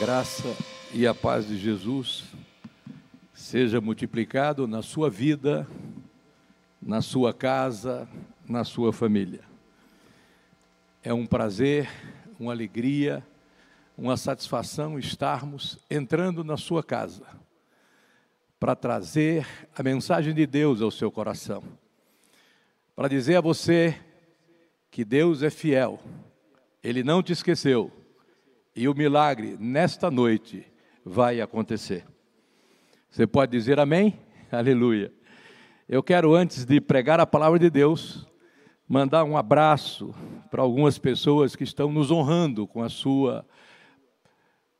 graça e a paz de Jesus seja multiplicado na sua vida, na sua casa, na sua família. É um prazer, uma alegria, uma satisfação estarmos entrando na sua casa para trazer a mensagem de Deus ao seu coração. Para dizer a você que Deus é fiel, Ele não te esqueceu e o milagre nesta noite vai acontecer. Você pode dizer amém? Aleluia. Eu quero, antes de pregar a palavra de Deus, mandar um abraço para algumas pessoas que estão nos honrando com a sua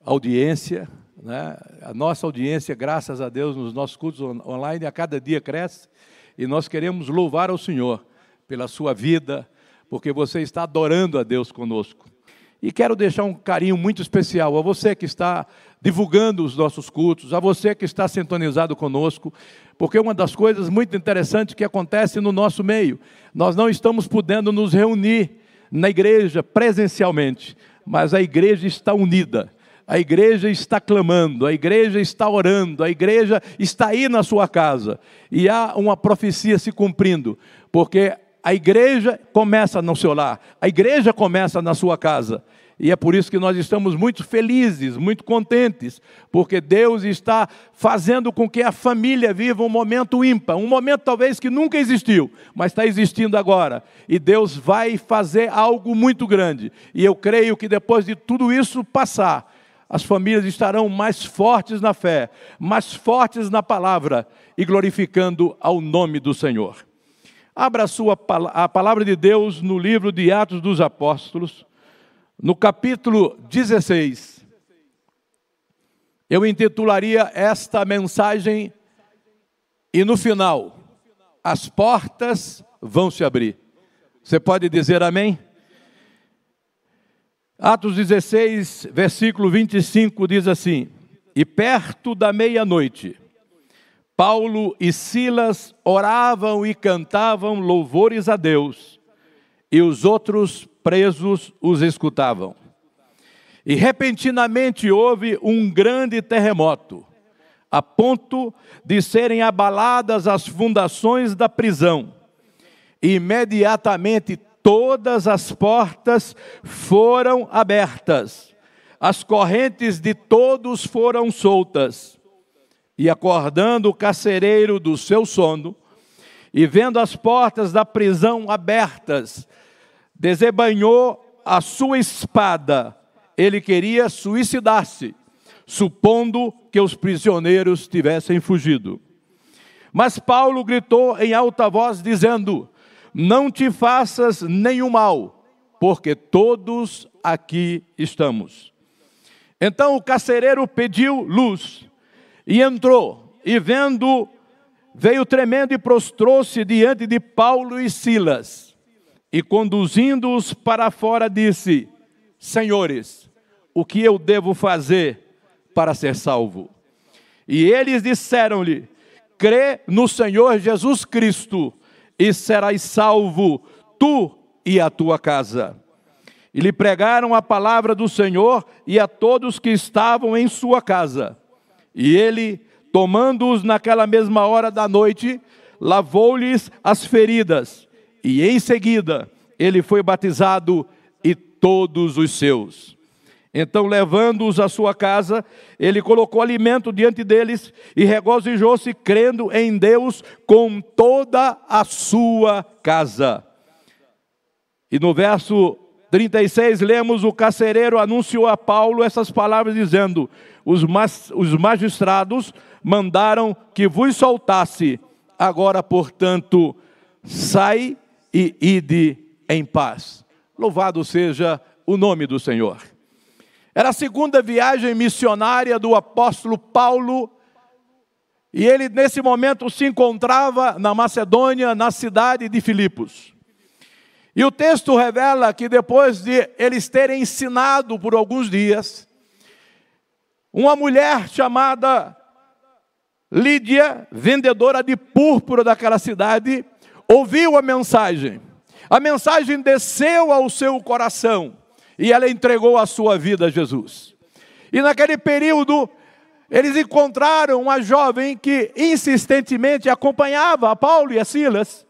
audiência. Né? A nossa audiência, graças a Deus, nos nossos cultos online, a cada dia cresce. E nós queremos louvar ao Senhor pela sua vida, porque você está adorando a Deus conosco. E quero deixar um carinho muito especial a você que está divulgando os nossos cultos, a você que está sintonizado conosco, porque uma das coisas muito interessantes que acontece no nosso meio, nós não estamos podendo nos reunir na igreja presencialmente, mas a igreja está unida. A igreja está clamando, a igreja está orando, a igreja está aí na sua casa. E há uma profecia se cumprindo, porque a igreja começa no seu lar, a igreja começa na sua casa. E é por isso que nós estamos muito felizes, muito contentes, porque Deus está fazendo com que a família viva um momento ímpar, um momento talvez que nunca existiu, mas está existindo agora. E Deus vai fazer algo muito grande. E eu creio que depois de tudo isso passar, as famílias estarão mais fortes na fé, mais fortes na palavra e glorificando ao nome do Senhor. Abra a, sua, a palavra de Deus no livro de Atos dos Apóstolos, no capítulo 16. Eu intitularia esta mensagem, e no final, as portas vão se abrir. Você pode dizer amém? Atos 16, versículo 25 diz assim: E perto da meia-noite, Paulo e Silas oravam e cantavam louvores a Deus, e os outros presos os escutavam. E repentinamente houve um grande terremoto, a ponto de serem abaladas as fundações da prisão. E imediatamente todas as portas foram abertas, as correntes de todos foram soltas e acordando o carcereiro do seu sono, e vendo as portas da prisão abertas, desembanhou a sua espada. Ele queria suicidar-se, supondo que os prisioneiros tivessem fugido. Mas Paulo gritou em alta voz, dizendo: Não te faças nenhum mal, porque todos aqui estamos. Então o carcereiro pediu luz e entrou, e vendo, veio tremendo e prostrou-se diante de Paulo e Silas. E conduzindo-os para fora, disse: Senhores, o que eu devo fazer para ser salvo? E eles disseram-lhe: Crê no Senhor Jesus Cristo, e serás salvo, tu e a tua casa. E lhe pregaram a palavra do Senhor e a todos que estavam em sua casa. E ele, tomando-os naquela mesma hora da noite, lavou-lhes as feridas, e em seguida ele foi batizado e todos os seus. Então, levando-os à sua casa, ele colocou alimento diante deles e regozijou-se, crendo em Deus com toda a sua casa. E no verso 36, lemos: O carcereiro anunciou a Paulo essas palavras, dizendo: os, os magistrados mandaram que vos soltasse. Agora, portanto, sai e ide em paz. Louvado seja o nome do Senhor. Era a segunda viagem missionária do apóstolo Paulo, e ele nesse momento se encontrava na Macedônia, na cidade de Filipos. E o texto revela que depois de eles terem ensinado por alguns dias, uma mulher chamada Lídia, vendedora de púrpura daquela cidade, ouviu a mensagem. A mensagem desceu ao seu coração e ela entregou a sua vida a Jesus. E naquele período, eles encontraram uma jovem que insistentemente acompanhava a Paulo e a Silas.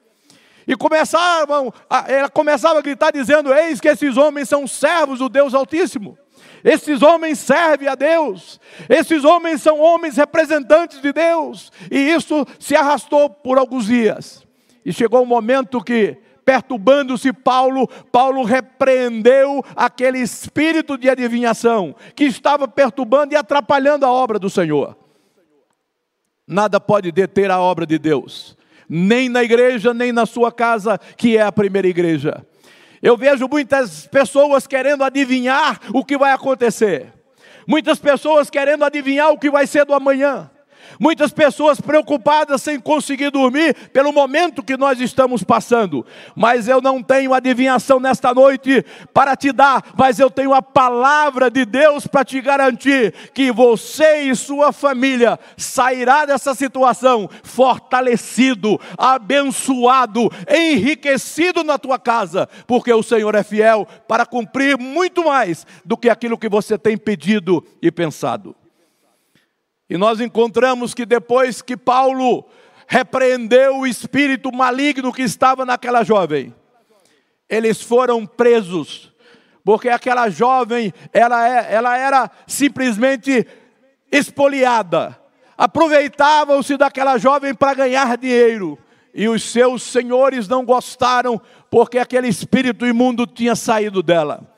E começavam, ela começava a gritar dizendo: Eis que esses homens são servos do Deus Altíssimo. Esses homens servem a Deus. Esses homens são homens representantes de Deus. E isso se arrastou por alguns dias. E chegou um momento que perturbando-se Paulo, Paulo repreendeu aquele espírito de adivinhação que estava perturbando e atrapalhando a obra do Senhor. Nada pode deter a obra de Deus, nem na igreja, nem na sua casa, que é a primeira igreja. Eu vejo muitas pessoas querendo adivinhar o que vai acontecer, muitas pessoas querendo adivinhar o que vai ser do amanhã. Muitas pessoas preocupadas sem conseguir dormir pelo momento que nós estamos passando. Mas eu não tenho adivinhação nesta noite para te dar, mas eu tenho a palavra de Deus para te garantir que você e sua família sairá dessa situação fortalecido, abençoado, enriquecido na tua casa, porque o Senhor é fiel para cumprir muito mais do que aquilo que você tem pedido e pensado. E nós encontramos que depois que Paulo repreendeu o espírito maligno que estava naquela jovem, eles foram presos, porque aquela jovem, ela, é, ela era simplesmente espoliada. Aproveitavam-se daquela jovem para ganhar dinheiro. E os seus senhores não gostaram, porque aquele espírito imundo tinha saído dela.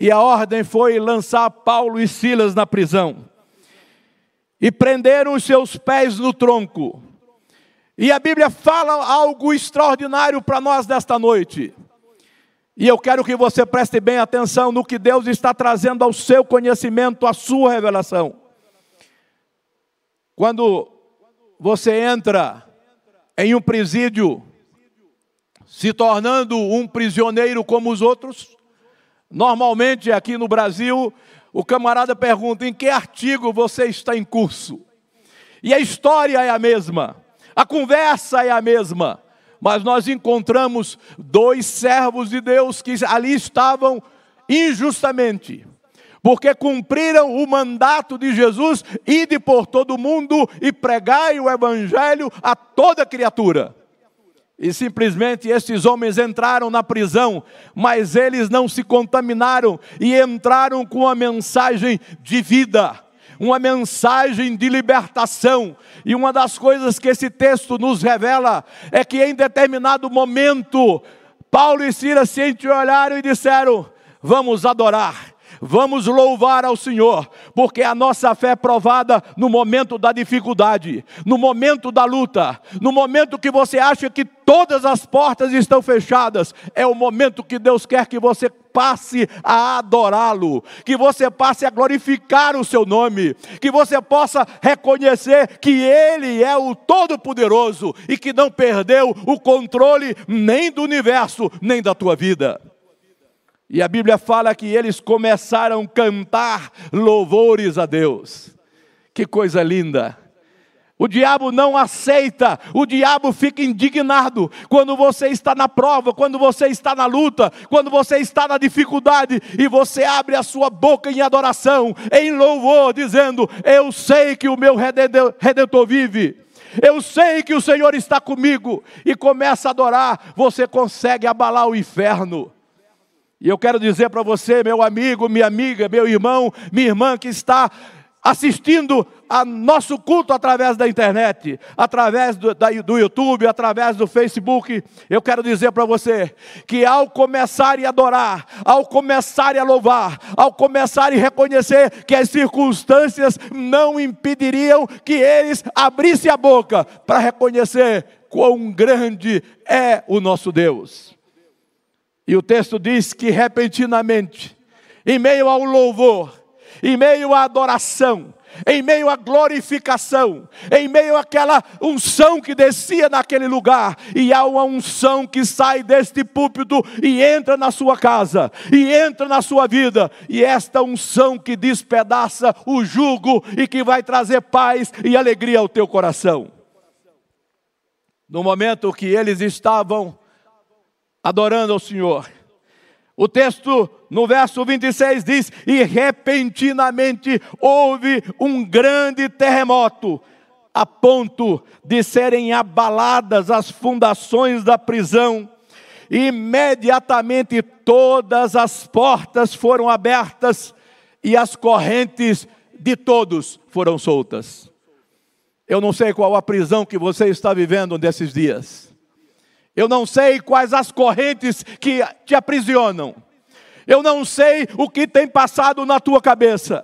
E a ordem foi lançar Paulo e Silas na prisão e prenderam os seus pés no tronco. E a Bíblia fala algo extraordinário para nós desta noite. E eu quero que você preste bem atenção no que Deus está trazendo ao seu conhecimento, à sua revelação. Quando você entra em um presídio, se tornando um prisioneiro como os outros, normalmente aqui no Brasil, o camarada pergunta: em que artigo você está em curso? E a história é a mesma, a conversa é a mesma, mas nós encontramos dois servos de Deus que ali estavam injustamente, porque cumpriram o mandato de Jesus: ide por todo mundo e pregai o evangelho a toda criatura. E simplesmente esses homens entraram na prisão, mas eles não se contaminaram e entraram com uma mensagem de vida, uma mensagem de libertação. E uma das coisas que esse texto nos revela é que em determinado momento, Paulo e Silas se olharam e disseram: Vamos adorar. Vamos louvar ao Senhor, porque a nossa fé é provada no momento da dificuldade, no momento da luta, no momento que você acha que todas as portas estão fechadas, é o momento que Deus quer que você passe a adorá-lo, que você passe a glorificar o seu nome, que você possa reconhecer que Ele é o Todo-Poderoso e que não perdeu o controle nem do universo, nem da tua vida. E a Bíblia fala que eles começaram a cantar louvores a Deus. Que coisa linda! O diabo não aceita, o diabo fica indignado quando você está na prova, quando você está na luta, quando você está na dificuldade e você abre a sua boca em adoração, em louvor, dizendo: Eu sei que o meu redentor, vive. Eu sei que o Senhor está comigo, e começa a adorar, você consegue abalar o inferno. E eu quero dizer para você, meu amigo, minha amiga, meu irmão, minha irmã que está assistindo a nosso culto através da internet, através do, da, do YouTube, através do Facebook, eu quero dizer para você que ao começar a adorar, ao começar a louvar, ao começar a reconhecer que as circunstâncias não impediriam que eles abrissem a boca para reconhecer quão grande é o nosso Deus. E o texto diz que repentinamente, em meio ao louvor, em meio à adoração, em meio à glorificação, em meio àquela unção que descia naquele lugar, e há uma unção que sai deste púlpito e entra na sua casa, e entra na sua vida, e esta unção que despedaça o jugo e que vai trazer paz e alegria ao teu coração. No momento que eles estavam adorando ao Senhor. O texto no verso 26 diz: E repentinamente houve um grande terremoto, a ponto de serem abaladas as fundações da prisão. Imediatamente todas as portas foram abertas e as correntes de todos foram soltas. Eu não sei qual a prisão que você está vivendo nesses dias. Eu não sei quais as correntes que te aprisionam. Eu não sei o que tem passado na tua cabeça.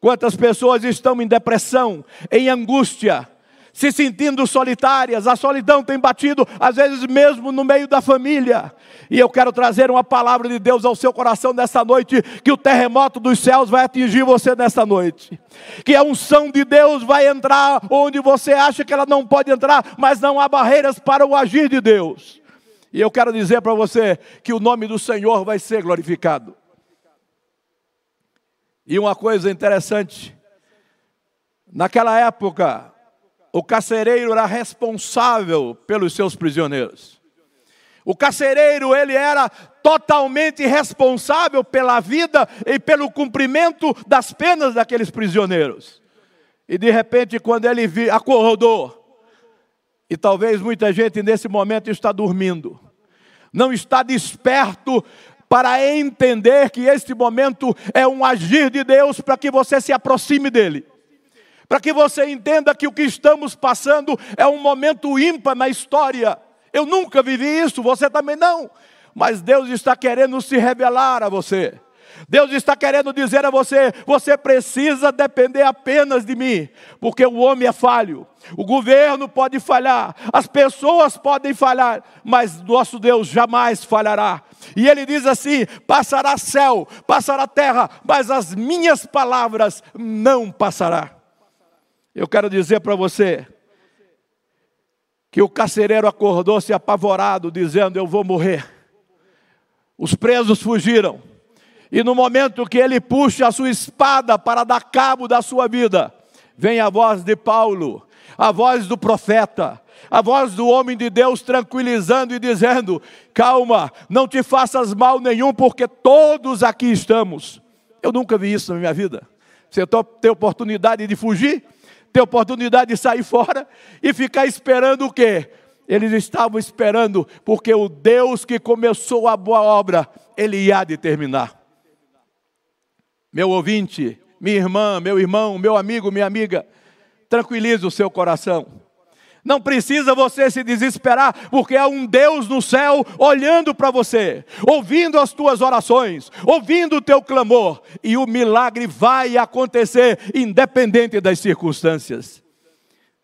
Quantas pessoas estão em depressão, em angústia, se sentindo solitárias, a solidão tem batido, às vezes mesmo no meio da família. E eu quero trazer uma palavra de Deus ao seu coração nessa noite, que o terremoto dos céus vai atingir você nessa noite. Que a unção de Deus vai entrar onde você acha que ela não pode entrar, mas não há barreiras para o agir de Deus. E eu quero dizer para você que o nome do Senhor vai ser glorificado. E uma coisa interessante, naquela época, o carcereiro era responsável pelos seus prisioneiros. O carcereiro, ele era totalmente responsável pela vida e pelo cumprimento das penas daqueles prisioneiros. E de repente, quando ele acordou, e talvez muita gente nesse momento está dormindo, não está desperto para entender que este momento é um agir de Deus para que você se aproxime dele para que você entenda que o que estamos passando é um momento ímpar na história. Eu nunca vivi isso, você também não. Mas Deus está querendo se revelar a você. Deus está querendo dizer a você: você precisa depender apenas de mim, porque o homem é falho, o governo pode falhar, as pessoas podem falhar, mas nosso Deus jamais falhará. E ele diz assim: passará céu, passará terra, mas as minhas palavras não passará. Eu quero dizer para você que o carcereiro acordou-se apavorado, dizendo: Eu vou morrer. Os presos fugiram. E no momento que ele puxa a sua espada para dar cabo da sua vida, vem a voz de Paulo, a voz do profeta, a voz do homem de Deus tranquilizando e dizendo: Calma, não te faças mal nenhum, porque todos aqui estamos. Eu nunca vi isso na minha vida. Você tem oportunidade de fugir? Ter oportunidade de sair fora e ficar esperando o quê? Eles estavam esperando, porque o Deus que começou a boa obra, ele ia de terminar. Meu ouvinte, minha irmã, meu irmão, meu amigo, minha amiga, tranquilize o seu coração. Não precisa você se desesperar, porque há um Deus no céu olhando para você, ouvindo as tuas orações, ouvindo o teu clamor, e o milagre vai acontecer, independente das circunstâncias.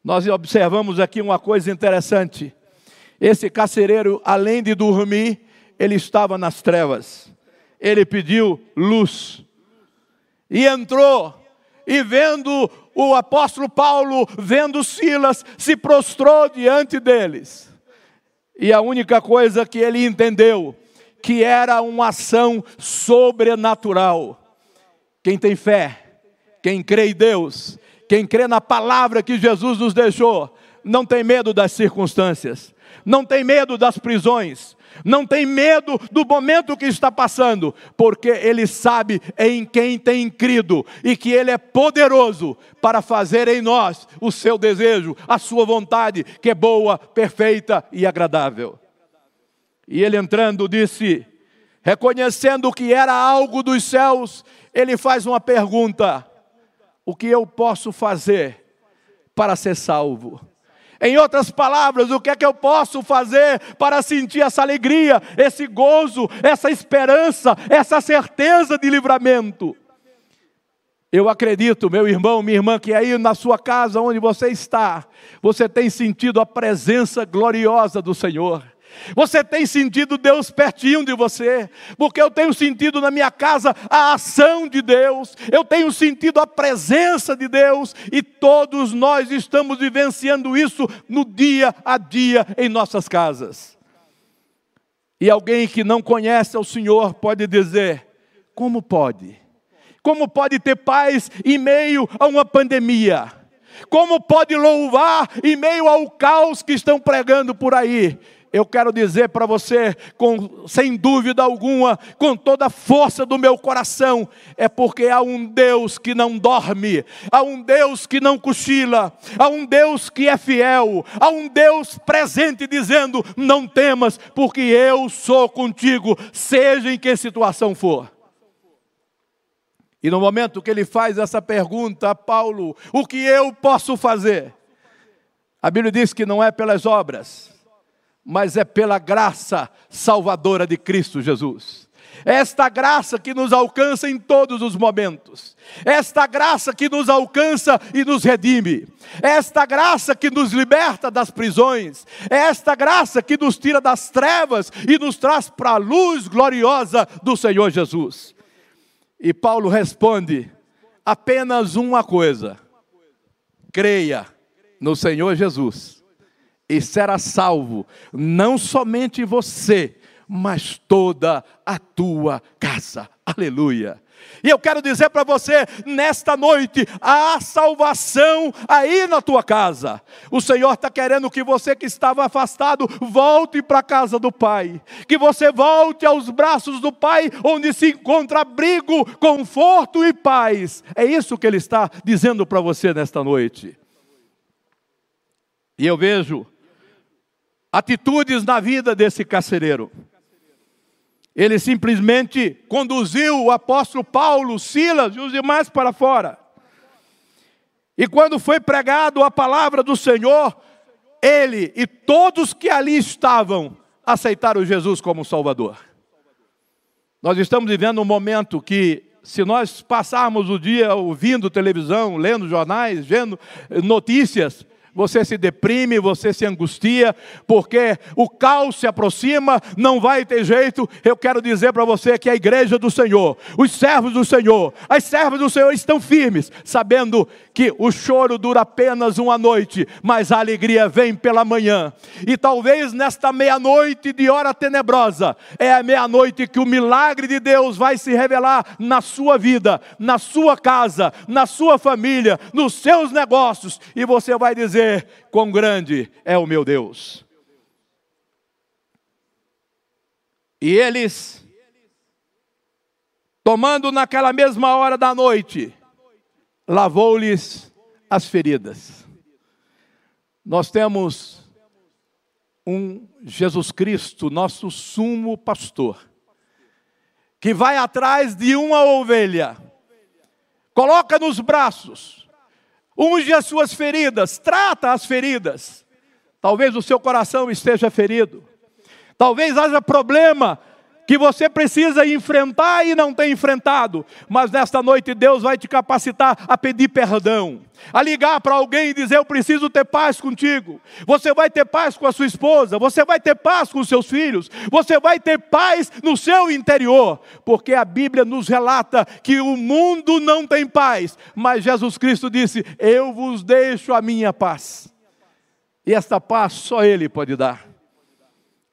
Nós observamos aqui uma coisa interessante. Esse carcereiro, além de dormir, ele estava nas trevas. Ele pediu luz. E entrou, e vendo o apóstolo Paulo, vendo Silas, se prostrou diante deles. E a única coisa que ele entendeu, que era uma ação sobrenatural. Quem tem fé, quem crê em Deus, quem crê na palavra que Jesus nos deixou, não tem medo das circunstâncias, não tem medo das prisões, não tem medo do momento que está passando, porque ele sabe em quem tem crido e que ele é poderoso para fazer em nós o seu desejo, a sua vontade, que é boa, perfeita e agradável. E ele entrando disse, reconhecendo que era algo dos céus, ele faz uma pergunta: O que eu posso fazer para ser salvo? Em outras palavras, o que é que eu posso fazer para sentir essa alegria, esse gozo, essa esperança, essa certeza de livramento? Eu acredito, meu irmão, minha irmã, que aí na sua casa, onde você está, você tem sentido a presença gloriosa do Senhor. Você tem sentido Deus pertinho de você, porque eu tenho sentido na minha casa a ação de Deus, eu tenho sentido a presença de Deus, e todos nós estamos vivenciando isso no dia a dia em nossas casas. E alguém que não conhece o Senhor pode dizer: como pode? Como pode ter paz em meio a uma pandemia? Como pode louvar em meio ao caos que estão pregando por aí? Eu quero dizer para você, com, sem dúvida alguma, com toda a força do meu coração, é porque há um Deus que não dorme, há um Deus que não cochila, há um Deus que é fiel, há um Deus presente dizendo: não temas, porque eu sou contigo, seja em que situação for. E no momento que ele faz essa pergunta a Paulo, o que eu posso fazer? A Bíblia diz que não é pelas obras, mas é pela graça salvadora de Cristo Jesus. Esta graça que nos alcança em todos os momentos, esta graça que nos alcança e nos redime, esta graça que nos liberta das prisões, esta graça que nos tira das trevas e nos traz para a luz gloriosa do Senhor Jesus. E Paulo responde apenas uma coisa: creia no Senhor Jesus e será salvo, não somente você, mas toda a tua casa. Aleluia. E eu quero dizer para você, nesta noite, há salvação aí na tua casa. O Senhor está querendo que você que estava afastado, volte para a casa do Pai. Que você volte aos braços do Pai, onde se encontra abrigo, conforto e paz. É isso que Ele está dizendo para você nesta noite. E eu vejo atitudes na vida desse carcereiro. Ele simplesmente conduziu o apóstolo Paulo, Silas e os demais para fora. E quando foi pregado a palavra do Senhor, ele e todos que ali estavam aceitaram Jesus como Salvador. Nós estamos vivendo um momento que, se nós passarmos o dia ouvindo televisão, lendo jornais, vendo notícias, você se deprime, você se angustia, porque o caos se aproxima, não vai ter jeito. Eu quero dizer para você que a igreja do Senhor, os servos do Senhor, as servas do Senhor estão firmes, sabendo que o choro dura apenas uma noite, mas a alegria vem pela manhã. E talvez nesta meia-noite de hora tenebrosa, é a meia-noite que o milagre de Deus vai se revelar na sua vida, na sua casa, na sua família, nos seus negócios, e você vai dizer dizer quão grande é o meu Deus. E eles, tomando naquela mesma hora da noite, lavou-lhes as feridas. Nós temos um Jesus Cristo, nosso sumo pastor, que vai atrás de uma ovelha, coloca nos braços, unge as suas feridas, trata as feridas. Talvez o seu coração esteja ferido, talvez haja problema que você precisa enfrentar e não tem enfrentado, mas nesta noite Deus vai te capacitar a pedir perdão, a ligar para alguém e dizer: Eu preciso ter paz contigo. Você vai ter paz com a sua esposa, você vai ter paz com os seus filhos, você vai ter paz no seu interior, porque a Bíblia nos relata que o mundo não tem paz, mas Jesus Cristo disse: Eu vos deixo a minha paz. E esta paz só Ele pode dar.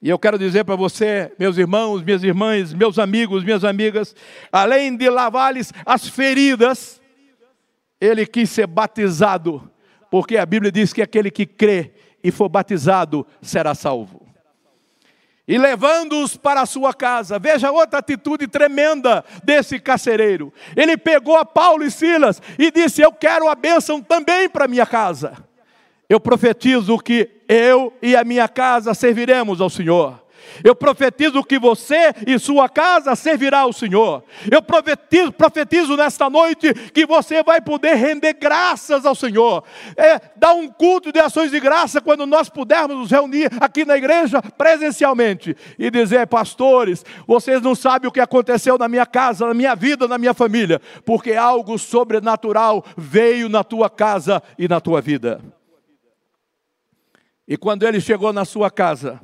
E eu quero dizer para você, meus irmãos, minhas irmãs, meus amigos, minhas amigas, além de lavar-lhes as feridas, ele quis ser batizado, porque a Bíblia diz que aquele que crê e for batizado será salvo. E levando-os para a sua casa, veja outra atitude tremenda desse carcereiro. Ele pegou a Paulo e Silas e disse: Eu quero a bênção também para minha casa. Eu profetizo que eu e a minha casa serviremos ao Senhor. Eu profetizo que você e sua casa servirá ao Senhor. Eu profetizo, profetizo nesta noite que você vai poder render graças ao Senhor. É, dar um culto de ações de graça quando nós pudermos nos reunir aqui na igreja presencialmente e dizer, pastores, vocês não sabem o que aconteceu na minha casa, na minha vida, na minha família, porque algo sobrenatural veio na tua casa e na tua vida. E quando ele chegou na sua casa,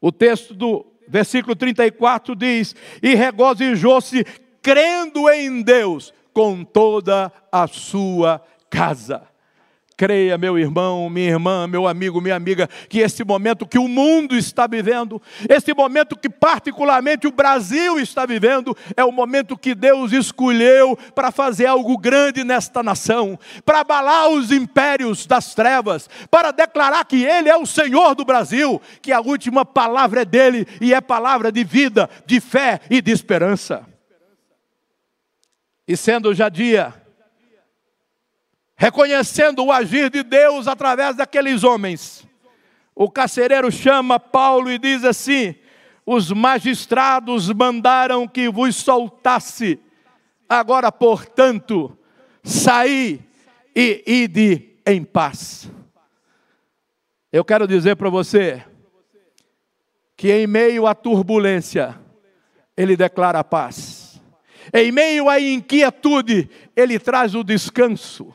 o texto do versículo 34 diz: E regozijou-se, crendo em Deus, com toda a sua casa. Creia, meu irmão, minha irmã, meu amigo, minha amiga, que esse momento que o mundo está vivendo, esse momento que particularmente o Brasil está vivendo, é o momento que Deus escolheu para fazer algo grande nesta nação, para abalar os impérios das trevas, para declarar que Ele é o Senhor do Brasil, que a última palavra é dele e é palavra de vida, de fé e de esperança. E sendo já dia, reconhecendo o agir de Deus através daqueles homens. O carcereiro chama Paulo e diz assim: Os magistrados mandaram que vos soltasse, agora, portanto, saí e ide em paz. Eu quero dizer para você que em meio à turbulência, ele declara a paz. Em meio à inquietude, ele traz o descanso.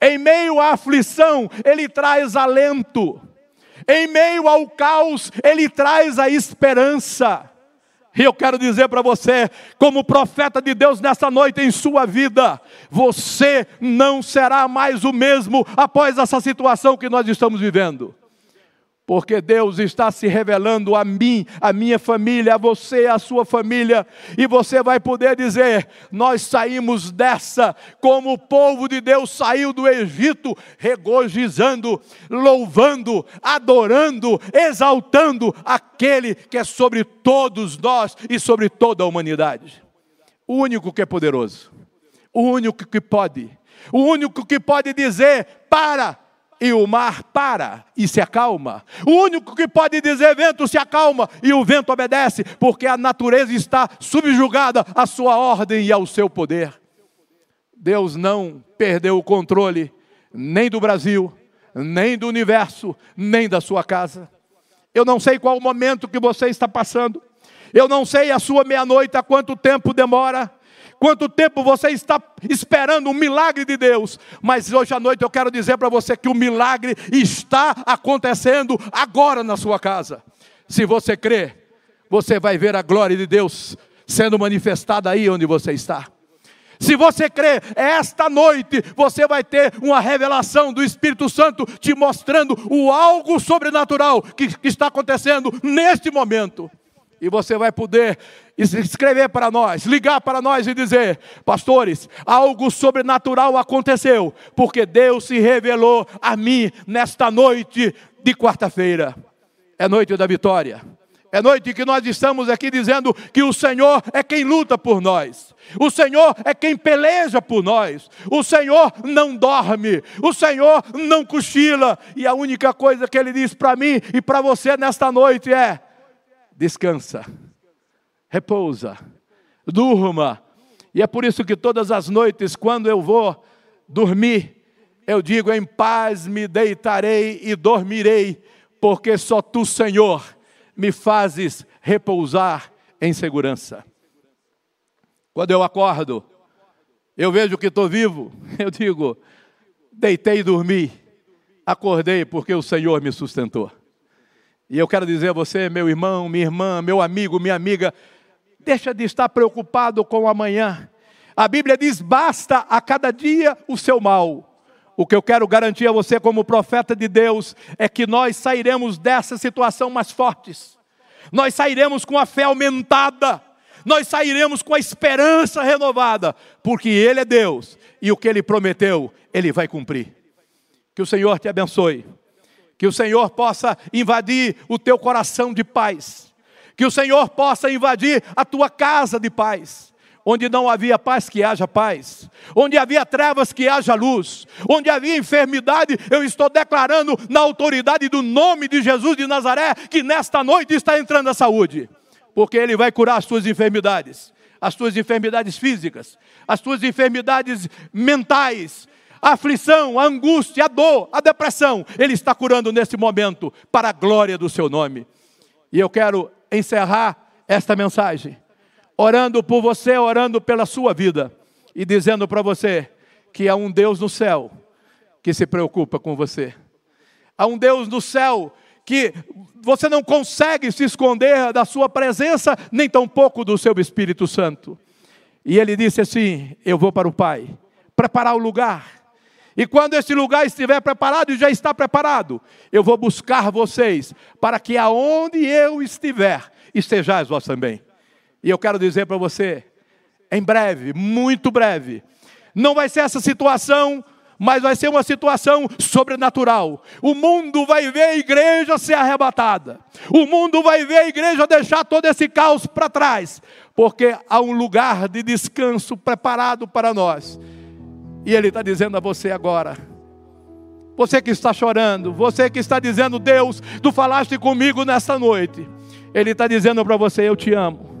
Em meio à aflição, Ele traz alento. Em meio ao caos, Ele traz a esperança. E eu quero dizer para você, como profeta de Deus nessa noite em sua vida, você não será mais o mesmo após essa situação que nós estamos vivendo porque Deus está se revelando a mim, a minha família, a você, a sua família, e você vai poder dizer: Nós saímos dessa, como o povo de Deus saiu do Egito, regozijando, louvando, adorando, exaltando aquele que é sobre todos nós e sobre toda a humanidade. O único que é poderoso, o único que pode, o único que pode dizer: Para, e o mar para e se acalma. O único que pode dizer vento se acalma e o vento obedece, porque a natureza está subjugada à sua ordem e ao seu poder. Deus não perdeu o controle nem do Brasil, nem do universo, nem da sua casa. Eu não sei qual o momento que você está passando. Eu não sei a sua meia-noite, há quanto tempo demora quanto tempo você está esperando um milagre de Deus, mas hoje à noite eu quero dizer para você que o milagre está acontecendo agora na sua casa. Se você crê, você vai ver a glória de Deus sendo manifestada aí onde você está. Se você crê, esta noite você vai ter uma revelação do Espírito Santo te mostrando o algo sobrenatural que, que está acontecendo neste momento. E você vai poder escrever para nós, ligar para nós e dizer: Pastores, algo sobrenatural aconteceu, porque Deus se revelou a mim nesta noite de quarta-feira. É noite da vitória. É noite que nós estamos aqui dizendo que o Senhor é quem luta por nós. O Senhor é quem peleja por nós. O Senhor não dorme. O Senhor não cochila. E a única coisa que Ele diz para mim e para você nesta noite é: descansa, repousa, durma. E é por isso que todas as noites, quando eu vou dormir, eu digo: em paz me deitarei e dormirei, porque só tu, Senhor, me fazes repousar em segurança. Quando eu acordo, eu vejo que estou vivo, eu digo: deitei e dormi, acordei porque o Senhor me sustentou. E eu quero dizer a você, meu irmão, minha irmã, meu amigo, minha amiga, deixa de estar preocupado com o amanhã. A Bíblia diz: basta a cada dia o seu mal. O que eu quero garantir a você, como profeta de Deus, é que nós sairemos dessa situação mais fortes. Nós sairemos com a fé aumentada. Nós sairemos com a esperança renovada, porque Ele é Deus e o que Ele prometeu, Ele vai cumprir. Que o Senhor te abençoe. Que o Senhor possa invadir o teu coração de paz. Que o Senhor possa invadir a tua casa de paz. Onde não havia paz, que haja paz. Onde havia trevas, que haja luz. Onde havia enfermidade, eu estou declarando na autoridade do nome de Jesus de Nazaré que nesta noite está entrando a saúde. Porque Ele vai curar as tuas enfermidades, as tuas enfermidades físicas, as tuas enfermidades mentais, a aflição, a angústia, a dor, a depressão, Ele está curando nesse momento, para a glória do Seu nome. E eu quero encerrar esta mensagem, orando por você, orando pela sua vida, e dizendo para você que há um Deus no céu que se preocupa com você. Há um Deus no céu que você não consegue se esconder da sua presença, nem tampouco do seu Espírito Santo. E ele disse assim: Eu vou para o Pai, preparar o lugar E quando esse lugar estiver preparado, e já está preparado, eu vou buscar vocês, para que aonde eu estiver, estejais vós também. E eu quero dizer para você, em breve, muito breve, não vai ser essa situação mas vai ser uma situação sobrenatural. O mundo vai ver a igreja ser arrebatada. O mundo vai ver a igreja deixar todo esse caos para trás, porque há um lugar de descanso preparado para nós. E Ele está dizendo a você agora. Você que está chorando, você que está dizendo, Deus, tu falaste comigo nesta noite. Ele está dizendo para você, eu te amo.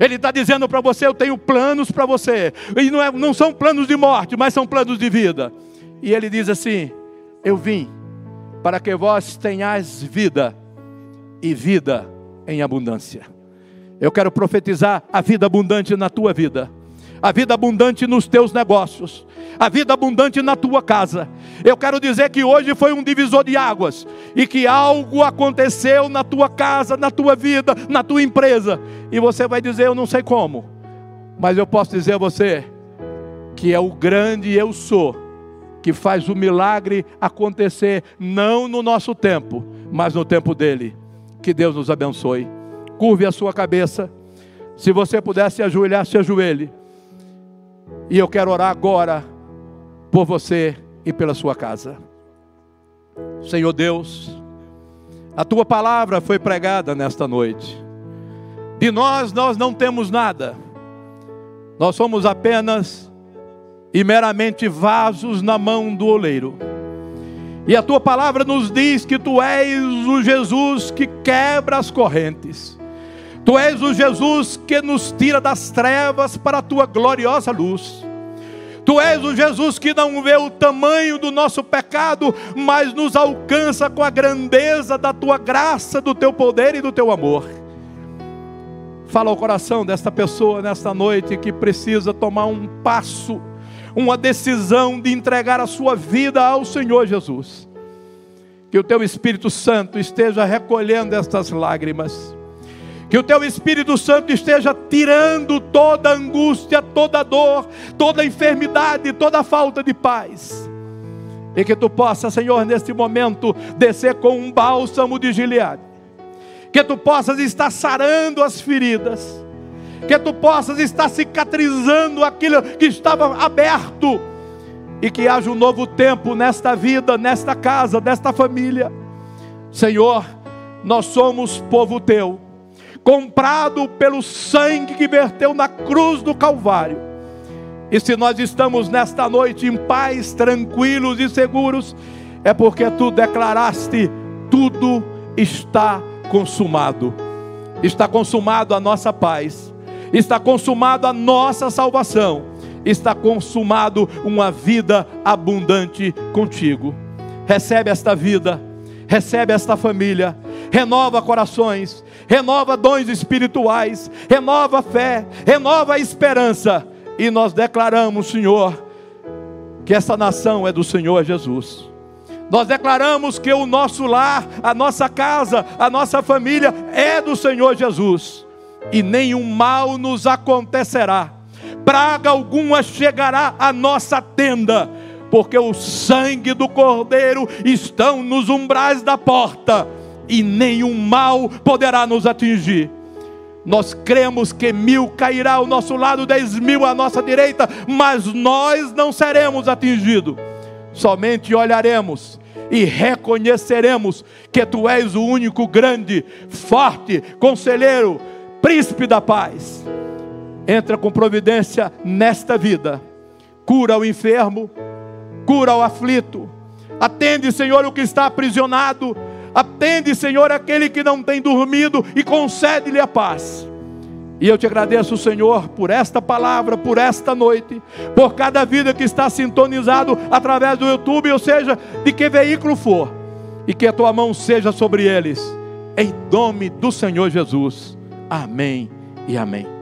Ele está dizendo para você: Eu tenho planos para você. E não, é, não são planos de morte, mas são planos de vida. E ele diz assim: Eu vim para que vós tenhais vida e vida em abundância. Eu quero profetizar a vida abundante na tua vida, a vida abundante nos teus negócios, a vida abundante na tua casa. Eu quero dizer que hoje foi um divisor de águas e que algo aconteceu na tua casa, na tua vida, na tua empresa. E você vai dizer: Eu não sei como, mas eu posso dizer a você que é o grande eu sou que faz o milagre acontecer, não no nosso tempo, mas no tempo dele. Que Deus nos abençoe. Curve a sua cabeça. Se você pudesse ajoelhar, se ajoelhe. E eu quero orar agora por você e pela sua casa. Senhor Deus, a tua palavra foi pregada nesta noite. De nós, nós não temos nada. Nós somos apenas e meramente vasos na mão do oleiro. E a tua palavra nos diz que tu és o Jesus que quebra as correntes. Tu és o Jesus que nos tira das trevas para a tua gloriosa luz. Tu és o Jesus que não vê o tamanho do nosso pecado, mas nos alcança com a grandeza da tua graça, do teu poder e do teu amor. Fala ao coração desta pessoa nesta noite que precisa tomar um passo uma decisão de entregar a sua vida ao Senhor Jesus. Que o teu Espírito Santo esteja recolhendo estas lágrimas. Que o teu Espírito Santo esteja tirando toda angústia, toda dor, toda enfermidade, toda falta de paz. E que tu possa, Senhor, neste momento, descer com um bálsamo de Gileade. Que tu possas estar sarando as feridas que tu possas estar cicatrizando aquilo que estava aberto e que haja um novo tempo nesta vida, nesta casa, nesta família. Senhor, nós somos povo teu, comprado pelo sangue que verteu na cruz do Calvário. E se nós estamos nesta noite em paz, tranquilos e seguros, é porque tu declaraste: tudo está consumado. Está consumado a nossa paz está consumado a nossa salvação, está consumado uma vida abundante contigo. Recebe esta vida, recebe esta família, renova corações, renova dons espirituais, renova fé, renova esperança. E nós declaramos, Senhor, que essa nação é do Senhor Jesus. Nós declaramos que o nosso lar, a nossa casa, a nossa família é do Senhor Jesus e nenhum mal nos acontecerá. Praga alguma chegará à nossa tenda, porque o sangue do Cordeiro estão nos umbrais da porta, e nenhum mal poderá nos atingir. Nós cremos que mil cairá ao nosso lado, dez mil à nossa direita, mas nós não seremos atingidos. Somente olharemos e reconheceremos que Tu és o único grande, forte, conselheiro, príncipe da paz, entra com providência nesta vida, cura o enfermo, cura o aflito, atende, Senhor, o que está aprisionado, atende, Senhor, aquele que não tem dormido e concede-lhe a paz. E eu te agradeço, Senhor, por esta palavra, por esta noite, por cada vida que está sintonizado através do YouTube, ou seja, de que veículo for, e que a tua mão seja sobre eles, em nome do Senhor Jesus. Amém e amém.